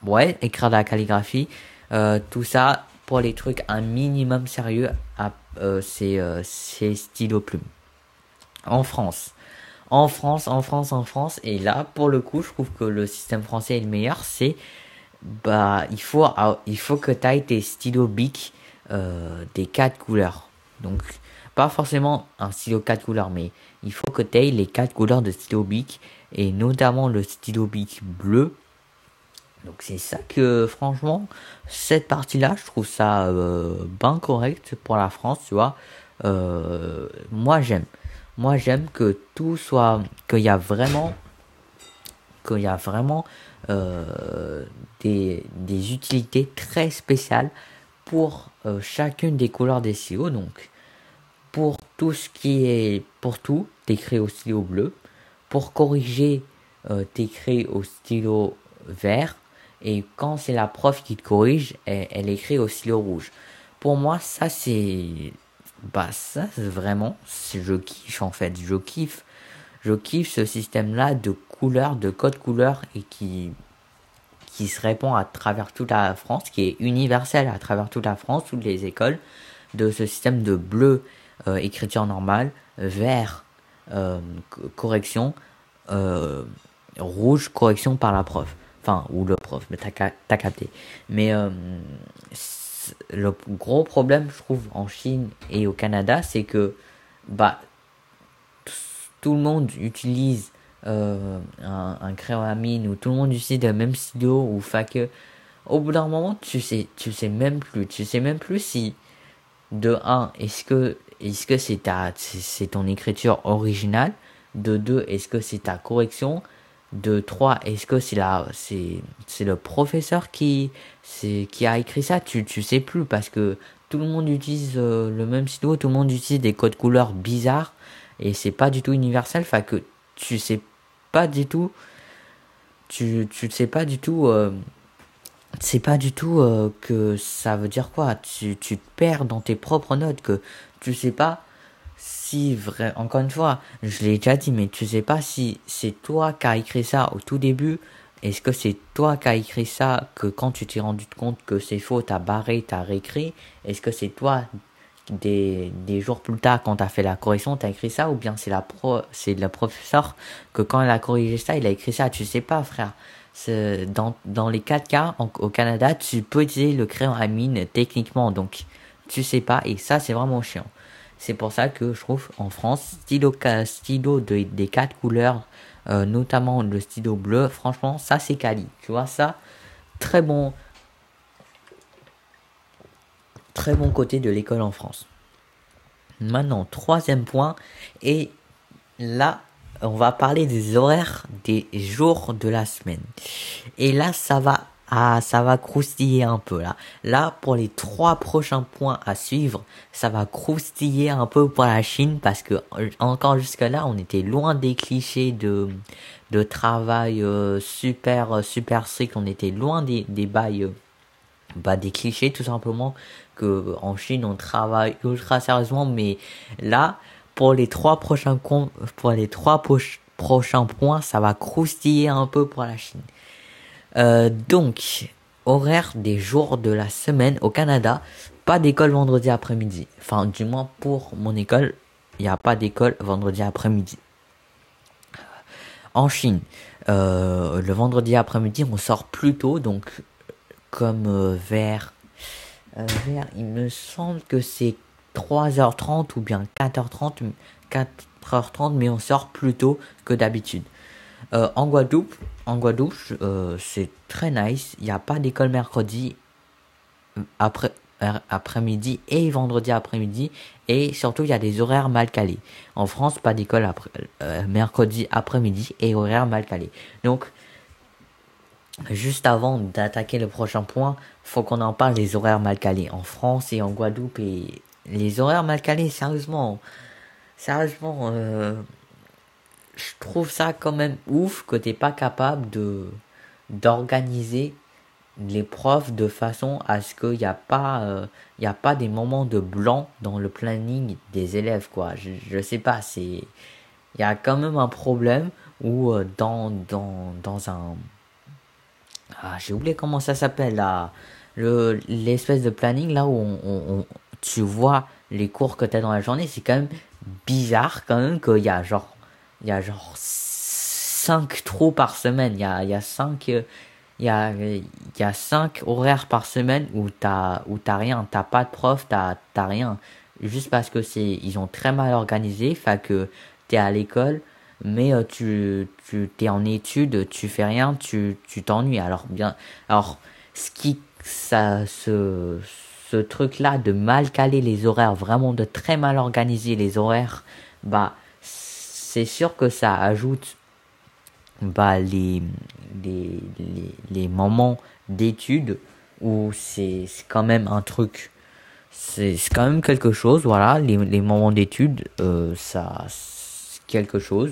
Ouais, écrire de la calligraphie, euh, tout ça, pour les trucs un minimum sérieux, euh, c'est, c'est stylo plume. En France, en France, en France, en France. Et là, pour le coup, je trouve que le système français est le meilleur. C'est bah il faut ah, il faut que tu ailles tes stylos Bic euh, des quatre couleurs. Donc pas forcément un stylo quatre couleurs, mais il faut que tu ailles les quatre couleurs de stylo Bic et notamment le stylo Bic bleu. Donc c'est ça que franchement cette partie-là, je trouve ça euh, bien correct pour la France, tu vois. Euh, moi j'aime. Moi, j'aime que tout soit, qu'il y a vraiment, qu'il y a vraiment euh, des, utilités très spéciales pour euh, chacune des couleurs des stylos. Donc, pour tout ce qui est, pour tout, t'écris au stylo bleu. Pour corriger, t'écris au stylo vert. Et quand c'est la prof qui te corrige, elle, elle écrit au stylo rouge. Pour moi, ça c'est bah ça vraiment je kiffe en fait je kiffe je kiffe ce système là de couleurs de code couleurs et qui qui se répand à travers toute la France qui est universel à travers toute la France toutes les écoles de ce système de bleu euh, écriture normale vert euh, correction euh, rouge correction par la prof enfin ou le prof mais t'as capté. Mais le gros problème, je trouve, en Chine et au Canada, c'est que bah, tout le monde utilise euh, un, mine ou tout le monde utilise le même stylo ou fait que au bout d'un moment tu sais tu sais même plus tu sais même plus si de 1 est-ce que est-ce que c'est ta c'est ton écriture originale de 2 est-ce que c'est ta correction de 3 est-ce que c'est la c'est le professeur qui c'est qui a écrit ça? Tu tu sais plus parce que tout le monde utilise euh, le même stylo tout le monde utilise des codes couleurs bizarres et c'est pas du tout universel enfin tu sais pas du tout tu tu sais pas du tout euh, c'est pas du tout euh, que ça veut dire quoi? Tu tu te perds dans tes propres notes que tu sais pas si vrai, encore une fois, je l'ai déjà dit, mais tu sais pas si c'est toi qui as écrit ça au tout début. Est-ce que c'est toi qui as écrit ça que quand tu t'es rendu compte que c'est faux, t'as barré, t'as réécrit? Est-ce que c'est toi des, des jours plus tard quand t'as fait la correction, t'as écrit ça? Ou bien c'est la pro, c'est le professeur que quand il a corrigé ça, il a écrit ça? Tu sais pas, frère. Dans, dans les quatre cas au Canada, tu peux utiliser le crayon à mine techniquement, donc tu sais pas et ça c'est vraiment chiant. C'est pour ça que je trouve en France, stylo, stylo de, des quatre couleurs, euh, notamment le stylo bleu, franchement, ça c'est quali. Tu vois, ça, très bon, très bon côté de l'école en France. Maintenant, troisième point, et là, on va parler des horaires des jours de la semaine. Et là, ça va ah, ça va croustiller un peu là. Là, pour les trois prochains points à suivre, ça va croustiller un peu pour la Chine parce que euh, encore jusque là, on était loin des clichés de de travail euh, super euh, super strict. On était loin des des bails, bah des clichés tout simplement que en Chine on travaille ultra sérieusement. Mais là, pour les trois prochains pour les trois prochains points, ça va croustiller un peu pour la Chine. Euh, donc, horaire des jours de la semaine au Canada, pas d'école vendredi après-midi. Enfin, du moins pour mon école, il n'y a pas d'école vendredi après-midi. En Chine, euh, le vendredi après-midi, on sort plus tôt, donc comme euh, vers, il me semble que c'est 3h30 ou bien 4h30, 4h30, mais on sort plus tôt que d'habitude. En Guadeloupe, en Guadeloupe, c'est très nice. Il n'y a pas d'école mercredi après après-midi et vendredi après-midi et surtout il y a des horaires mal calés. En France, pas d'école après euh, mercredi après-midi et horaires mal calés. Donc juste avant d'attaquer le prochain point, faut qu'on en parle des horaires mal calés en France et en Guadeloupe et les horaires mal calés sérieusement sérieusement euh, je trouve ça quand même ouf que t'es pas capable de d'organiser les profs de façon à ce qu'il n'y a pas euh, a pas des moments de blanc dans le planning des élèves quoi. Je, je sais pas c'est il y a quand même un problème où euh, dans dans dans un ah j'ai oublié comment ça s'appelle là. Le l'espèce de planning là où on, tu vois les cours que tu as dans la journée c'est quand même bizarre quand même qu'il y a genre il y a genre 5 trous par semaine il y a il y a 5 il y a, il y a cinq horaires par semaine où t'as, où t'as rien, t'as pas de prof, t'as, t'as rien. Juste parce que c'est, ils ont très mal organisé, fait que t'es à l'école, mais euh, tu, tu, t'es en études, tu fais rien, tu, tu t'ennuies. Alors bien, alors, ce qui, ça, ce, ce truc-là de mal caler les horaires, vraiment de très mal organiser les horaires, bah, c'est sûr que ça ajoute bah, les, moments d'études où c'est quand même un truc. C'est quand même quelque chose voilà. Les, moments d'études euh, ça c'est quelque chose.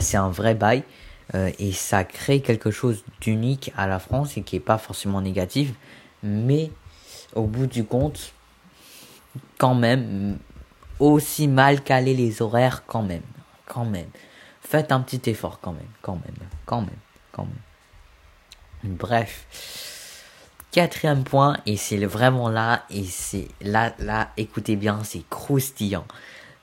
C'est un vrai bail euh, et ça crée quelque chose d'unique à la France et qui est pas forcément négatif. Mais au bout du compte quand même aussi mal caler les horaires quand même quand même Faites un petit effort quand même, quand même, quand même, quand même. Bref. Quatrième point, et c'est vraiment là, et c'est là, là, écoutez bien, c'est croustillant.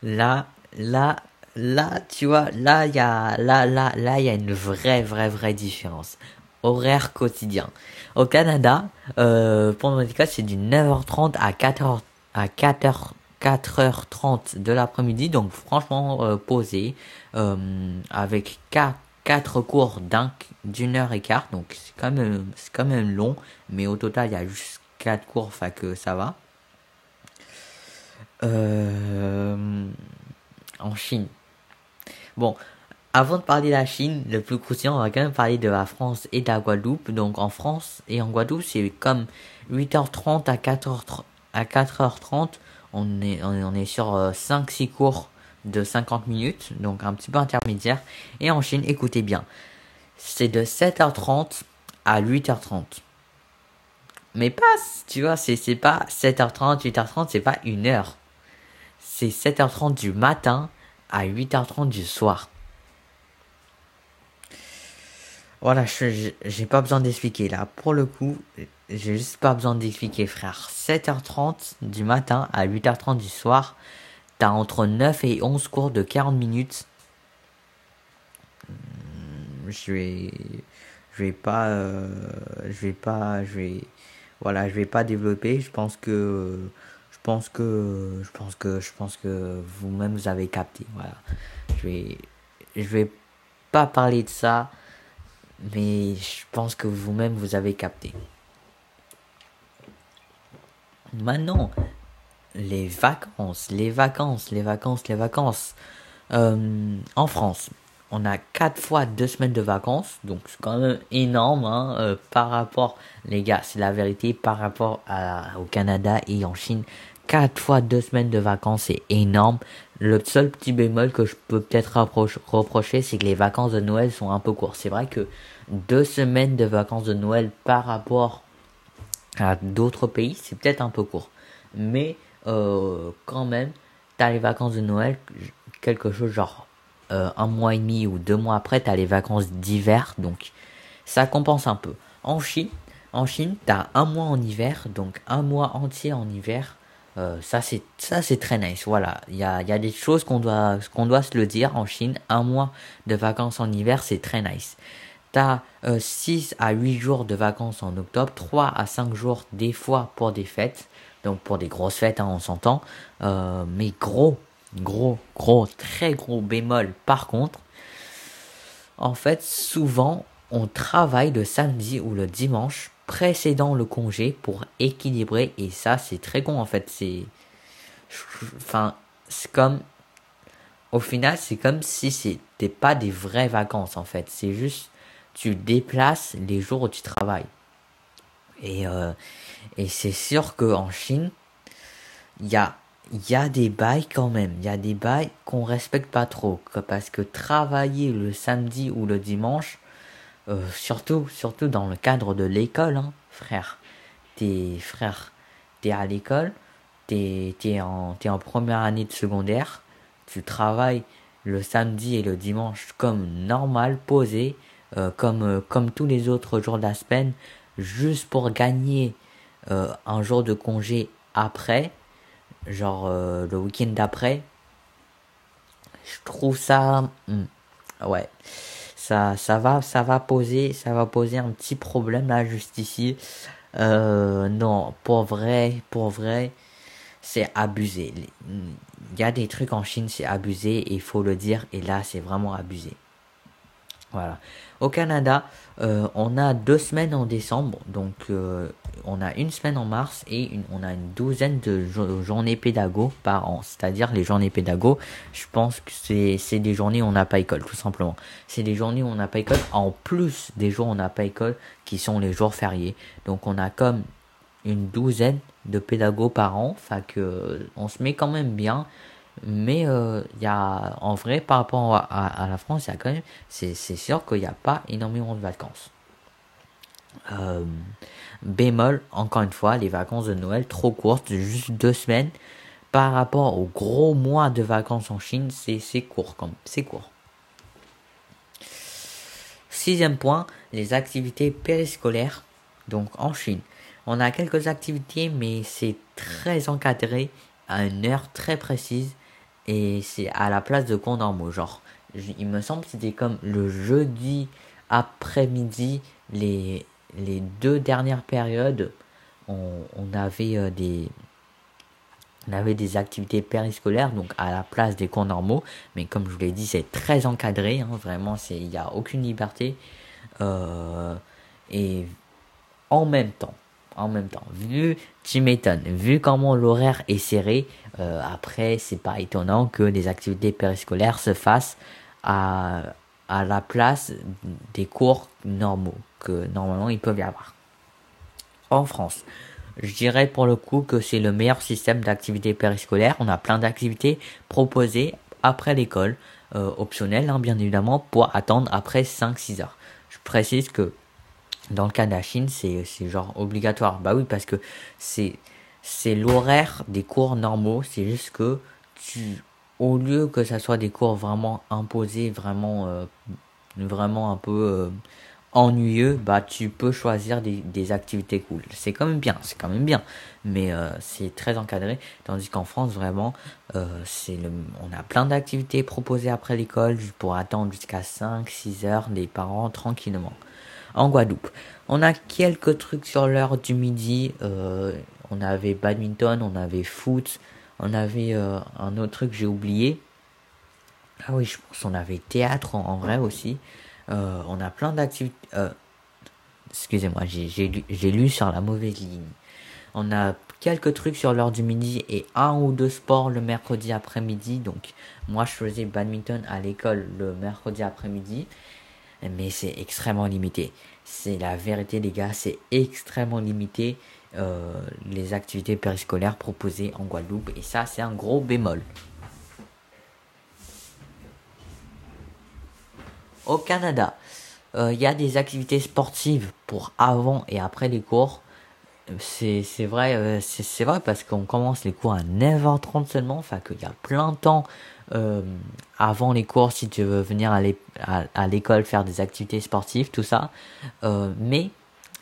Là, là, là, tu vois, là, il y a, là, là, là, il y a une vraie, vraie, vraie différence. Horaire quotidien. Au Canada, euh, pendant l'école, c'est du 9h30 à 4h, à 4h, 4h30 de l'après-midi, donc franchement euh, posé, euh, avec 4, 4 cours d'un, d'une heure et quart, donc c'est quand même, long, mais au total il y a juste 4 cours, fait que ça va. Euh, en Chine. Bon, avant de parler de la Chine, le plus croustillant, on va quand même parler de la France et de la Guadeloupe. Donc en France et en Guadeloupe, c'est comme 8h30 à 4h30, à 4h30 on est, sur 5-6 euh, cours de 50 minutes, donc un petit peu intermédiaire. Et en Chine, écoutez bien, c'est de 7h30 à 8h30. Mais pas, tu vois, c'est, c'est pas 7h30, 8h30, c'est pas une heure. C'est 7h30 du matin à 8h30 du soir. Voilà, j'ai pas besoin d'expliquer là. Pour le coup, j'ai juste pas besoin d'expliquer, frère. 7h30 du matin à 8h30 du soir, t'as entre 9 et 11 cours de 40 minutes. Hmm, je vais, je vais pas, euh, je vais pas, je vais, voilà, je vais pas développer. Je pense que, je pense que, je pense que, je pense que vous-même vous avez capté. Voilà, je vais, je vais pas parler de ça, mais je pense que vous-même vous avez capté. Maintenant, les vacances, les vacances, les vacances, les vacances. Euh, en France, on a quatre fois deux semaines de vacances, donc c'est quand même énorme hein, euh, par rapport, les gars, c'est la vérité, par rapport au Canada et en Chine. Quatre fois deux semaines de vacances, c'est énorme. Le seul petit bémol que je peux peut-être reprocher, c'est que les vacances de Noël sont un peu courtes. C'est vrai que deux semaines de vacances de Noël par rapport à d'autres pays, c'est peut-être un peu court. Mais euh, quand même, t'as les vacances de Noël, quelque chose genre euh, un mois et demi ou deux mois après, t'as les vacances d'hiver. Donc ça compense un peu. En Chine, en Chine, t'as un mois en hiver, donc un mois entier en hiver. Euh, ça c'est ça c'est très nice. Voilà, il y a, y a des choses qu'on doit qu'on doit se le dire en Chine. Un mois de vacances en hiver, c'est très nice. T'as euh, 6 à 8 jours de vacances en octobre, 3 à 5 jours des fois pour des fêtes. Donc pour des grosses fêtes, hein, on s'entend. Euh, mais gros, gros, gros, très gros bémol. Par contre, en fait, souvent, on travaille le samedi ou le dimanche précédant le congé pour équilibrer. Et ça, c'est très con en fait. C'est. Enfin, c'est comme. Au final, c'est comme si c'était pas des vraies vacances en fait. C'est juste. Tu déplaces les jours où tu travailles. Et, euh, et c'est sûr qu'en Chine, il y a, y a des bails quand même. Il y a des bails qu'on respecte pas trop. Parce que travailler le samedi ou le dimanche, euh, surtout, surtout dans le cadre de l'école, hein, frère. T'es frère, t'es à l'école, t'es es en, es en première année de secondaire, tu travailles le samedi et le dimanche comme normal, posé, euh, comme, euh, comme tous les autres jours de la semaine, juste pour gagner un jour de congé après, genre le week-end d'après. Je trouve ça... Hmm, ouais ça, ça va, ça va poser, ça va poser un petit problème là juste ici. Euh, non, pour vrai, pour vrai, c'est abusé. Il y a des trucs en Chine, c'est abusé, il faut le dire, et là, c'est vraiment abusé. Voilà. Au Canada, euh, on a deux semaines en décembre, donc euh, on a une semaine en mars et on a une douzaine de journées pédago par an. C'est-à-dire les journées pédago, je pense que c'est des journées où on n'a pas école, tout simplement. C'est des journées où on n'a pas école, en plus des jours où on n'a pas école, qui sont les jours fériés. Donc on a comme une douzaine de pédagogues par an, enfin que on se met quand même bien. Mais il euh, y a, en vrai, par rapport à, la France, il y a quand même, c'est sûr qu'il n'y a pas énormément de vacances. Euh, bémol, encore une fois, les vacances de Noël trop courtes, juste deux semaines. Par rapport au gros mois de vacances en Chine, c'est court, comme c'est court. Sixième point, les activités périscolaires. Donc en Chine, on a quelques activités, mais c'est très encadré à une heure très précise et c'est à la place de normaux. Genre, il me semble que c'était comme le jeudi après-midi, les, les deux dernières périodes, on, on avait euh, des on avait des activités périscolaires, donc à la place des cours normaux, mais comme je vous l'ai dit, c'est très encadré, hein, vraiment, il n'y a aucune liberté. Euh, et en même temps, en même temps. Vu, tu m'étonnes, vu comment l'horaire est serré, euh, après, c'est pas étonnant que des activités périscolaires se fassent à, la place des cours normaux que normalement ils peuvent y avoir. En France, je dirais pour le coup que c'est le meilleur système d'activités périscolaires. On a plein d'activités proposées après l'école, euh, optionnelles hein, bien évidemment, pour attendre après 5-6 heures. Je précise que dans le cas de la Chine, c'est, genre obligatoire. Bah oui, parce que c'est, c'est l'horaire des cours normaux. C'est juste que tu, au lieu que ça soit des cours vraiment imposés, vraiment, euh, vraiment un peu euh, ennuyeux, bah tu peux choisir des, des activités cool. C'est quand même bien, c'est quand même bien. Mais euh, c'est très encadré. Tandis qu'en France, vraiment, c'est le, on a plein d'activités proposées après l'école pour attendre jusqu'à 5-6 heures des parents tranquillement en Guadeloupe. On a quelques trucs sur l'heure du midi. Euh, on avait badminton, on avait foot, on avait euh, un autre truc j'ai oublié. Ah oui, je pense qu'on avait théâtre en, vrai aussi. Euh, on a plein d'activités. Excusez-moi, j'ai lu, lu sur la mauvaise ligne. On a quelques trucs sur l'heure du midi et un ou deux sports le mercredi après-midi. Donc moi je faisais badminton à l'école le mercredi après-midi mais c'est extrêmement limité. C'est la vérité, les gars, c'est extrêmement limité euh, les activités périscolaires proposées en Guadeloupe, et ça, c'est un gros bémol. Au Canada, il euh, y a des activités sportives pour avant et après les cours. C'est c'est vrai euh, c'est c'est vrai parce qu'on commence les cours à 9h30 seulement enfin qu'il y a plein de temps euh, avant les cours si tu veux venir à l'é- à à l'école faire des activités sportives tout ça. Euh, mais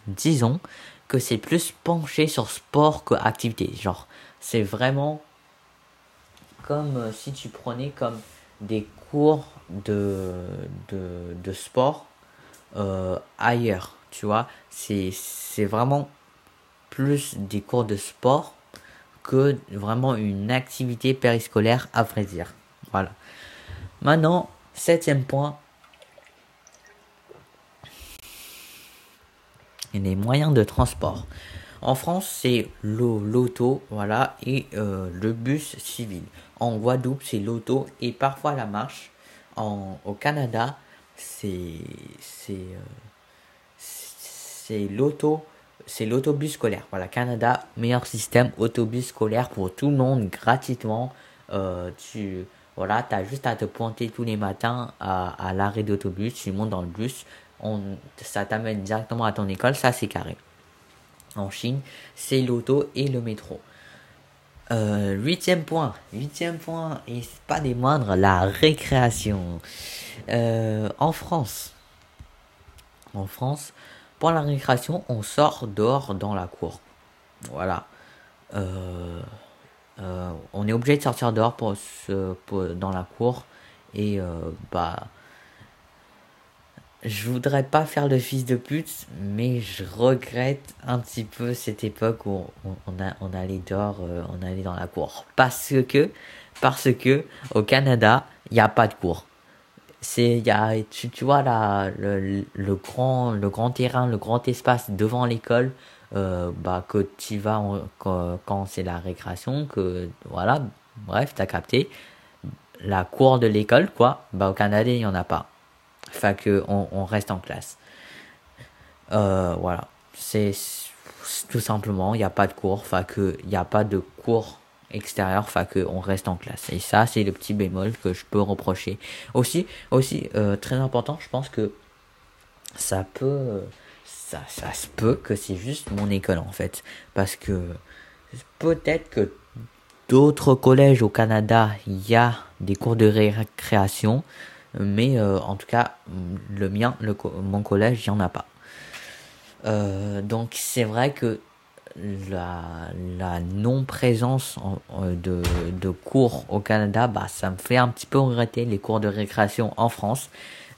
disons que c'est plus penché sur sport que activité. Genre c'est vraiment comme si tu prenais comme des cours de de, de sport ailleurs tu vois. C'est c'est vraiment plus des cours de sport que vraiment une activité périscolaire à vrai dire. Voilà. Maintenant, septième point. Les moyens de transport. En France, c'est l'au- l'auto, voilà, et euh, le bus civil. En Guadeloupe, c'est l'auto et parfois la marche. En, au Canada, c'est c'est euh, c'est l'auto c'est l'autobus scolaire. Voilà Canada meilleur système autobus scolaire pour tout le monde gratuitement. Euh, tu voilà t'as juste à te pointer tous les matins à, à l'arrêt d'autobus. Tu montes dans le bus on ça t'amène directement à ton école. Ça c'est carré. En Chine c'est l'auto et le métro. Euh, huitième point, huitième point, et c'est pas des moindres, la récréation. Euh, en France, en France, pour la récréation, on sort dehors dans la cour. Voilà. Euh, euh, on est obligé de sortir dehors pour se, dans la cour. Et euh, bah. Je voudrais pas faire le fils de pute, mais je regrette un petit peu cette époque où on, on, a, on allait dehors, on allait dans la cour. Parce que, parce que, au Canada, il n'y a pas de cours c'est y a tu, tu vois là le, le grand le grand terrain le grand espace devant l'école euh, bah que tu vas en- quand, quand c'est la récréation que voilà bref t'as capté. La cour de l'école quoi bah au Canada il y en a pas. Enfin que on, on reste en classe. Euh, voilà. C'est tout simplement il a pas de cours. Enfin que il n'y a pas de cours extérieur enfin que on reste en classe. Et ça c'est le petit bémol que je peux reprocher. Aussi aussi euh, très important je pense que ça peut ça ça se peut que c'est juste mon école en fait. Parce que peut-être que d'autres collèges au Canada il y a des cours de récréation mais euh, en tout cas le mien le mon collège il y en a pas. Euh, donc c'est vrai que la, la non-présence en- en- de, de cours au Canada, bah, ça me fait un petit peu regretter les cours de récréation en France.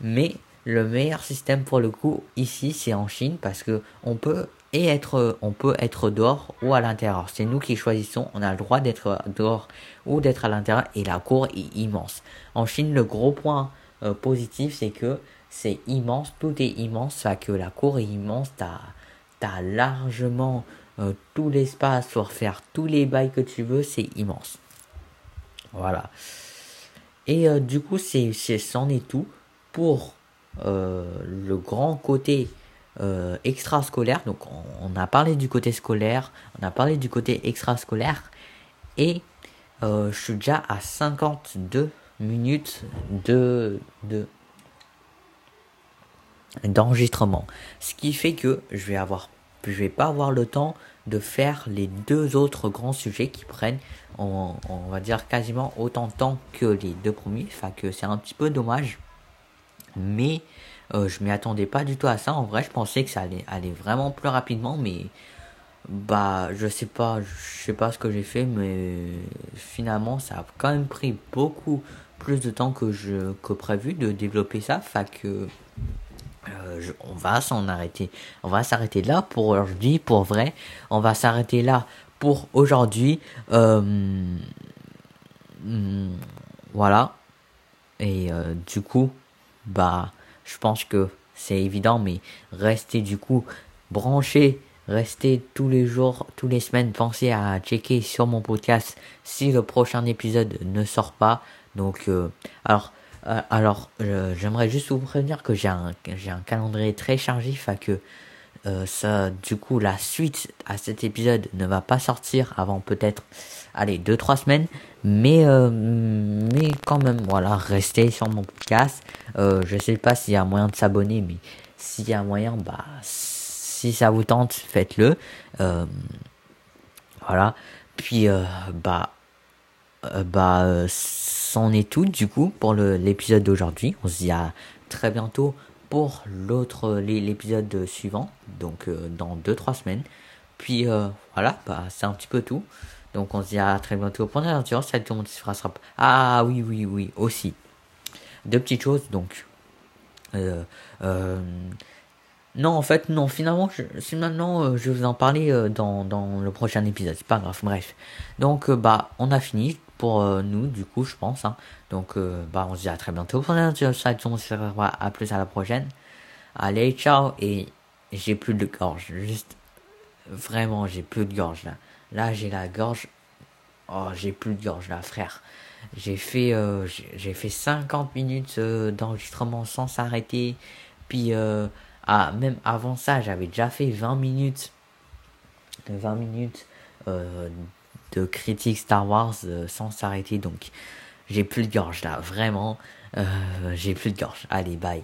Mais le meilleur système pour le coup ici, c'est en Chine parce que on peut et être, on peut être dehors ou à l'intérieur. C'est nous qui choisissons. On a le droit d'être dehors ou d'être à l'intérieur et la cour est immense. En Chine, le gros point euh, positif, c'est que c'est immense, tout est immense, ça que la cour est immense, t'as t'as largement euh, tout l'espace pour faire tous les bails que tu veux, c'est immense. Voilà. Et euh, du coup, c'est, c'en est tout pour euh, le grand côté extrascolaire. Donc, on, on a parlé du côté scolaire, on a parlé du côté extrascolaire, et je suis déjà à 52 minutes de, de d'enregistrement. Ce qui fait que je vais avoir, je vais pas avoir le temps de faire les deux autres grands sujets qui prennent, on, va dire quasiment autant de temps que les deux premiers. Enfin que c'est un petit peu dommage, mais euh, je m'y attendais pas du tout à ça. En vrai, je pensais que ça allait aller vraiment plus rapidement, mais bah je sais pas, je sais pas ce que j'ai fait, mais finalement ça a quand même pris beaucoup plus de temps que je que prévu de développer ça. Enfin que euh, on va s'en arrêter. On va s'arrêter là pour aujourd'hui, pour vrai. On va s'arrêter là pour aujourd'hui. Euh, hum, voilà. Et euh, du coup, bah, je pense que c'est évident, mais restez du coup branchés. Restez tous les jours, tous les semaines, pensez à checker sur mon podcast si le prochain épisode ne sort pas. Donc, alors, euh, alors, j'aimerais juste vous prévenir que j'ai un, calendrier très chargé, enfin que euh, du coup, la suite à cet épisode ne va pas sortir avant peut-être, allez, deux trois semaines, mais euh, mais quand même, voilà, restez sur mon podcast. Je sais pas s'il y a moyen de s'abonner, mais s'il y a moyen, bah, si ça vous tente, faites-le. voilà. Puis, bah, bah, c'en est tout du coup pour l'épisode d'aujourd'hui. On se dit à très bientôt pour l'autre l'épisode suivant, donc dans 2-3 semaines. Puis voilà, bah, c'est un petit peu tout. Donc on se dit à très bientôt pour une aventure. Salut tout le monde, sera... Ah oui, oui, oui, aussi. Deux petites choses, donc. Euh, euh, non, en fait, non, finalement, c'est maintenant, euh, je vais vous en parler dans, dans le prochain épisode. C'est pas grave, bref. Donc, bah, on a fini pour nous, du coup, je pense. Hein. Donc, bah, on se dit à très bientôt pour le monde, à plus à la prochaine. Allez, ciao. Et j'ai plus de gorge. Juste, vraiment, j'ai plus de gorge là. Là, j'ai la gorge. Oh, j'ai plus de gorge là, frère. J'ai fait, euh, j'ai fait 50 minutes euh, d'enregistrement sans s'arrêter. Puis, euh, ah, même avant ça, j'avais déjà fait 20 minutes. 20 minutes de critique Star Wars sans s'arrêter. Donc, j'ai plus de gorge là, vraiment. j'ai plus de gorge. Allez, bye.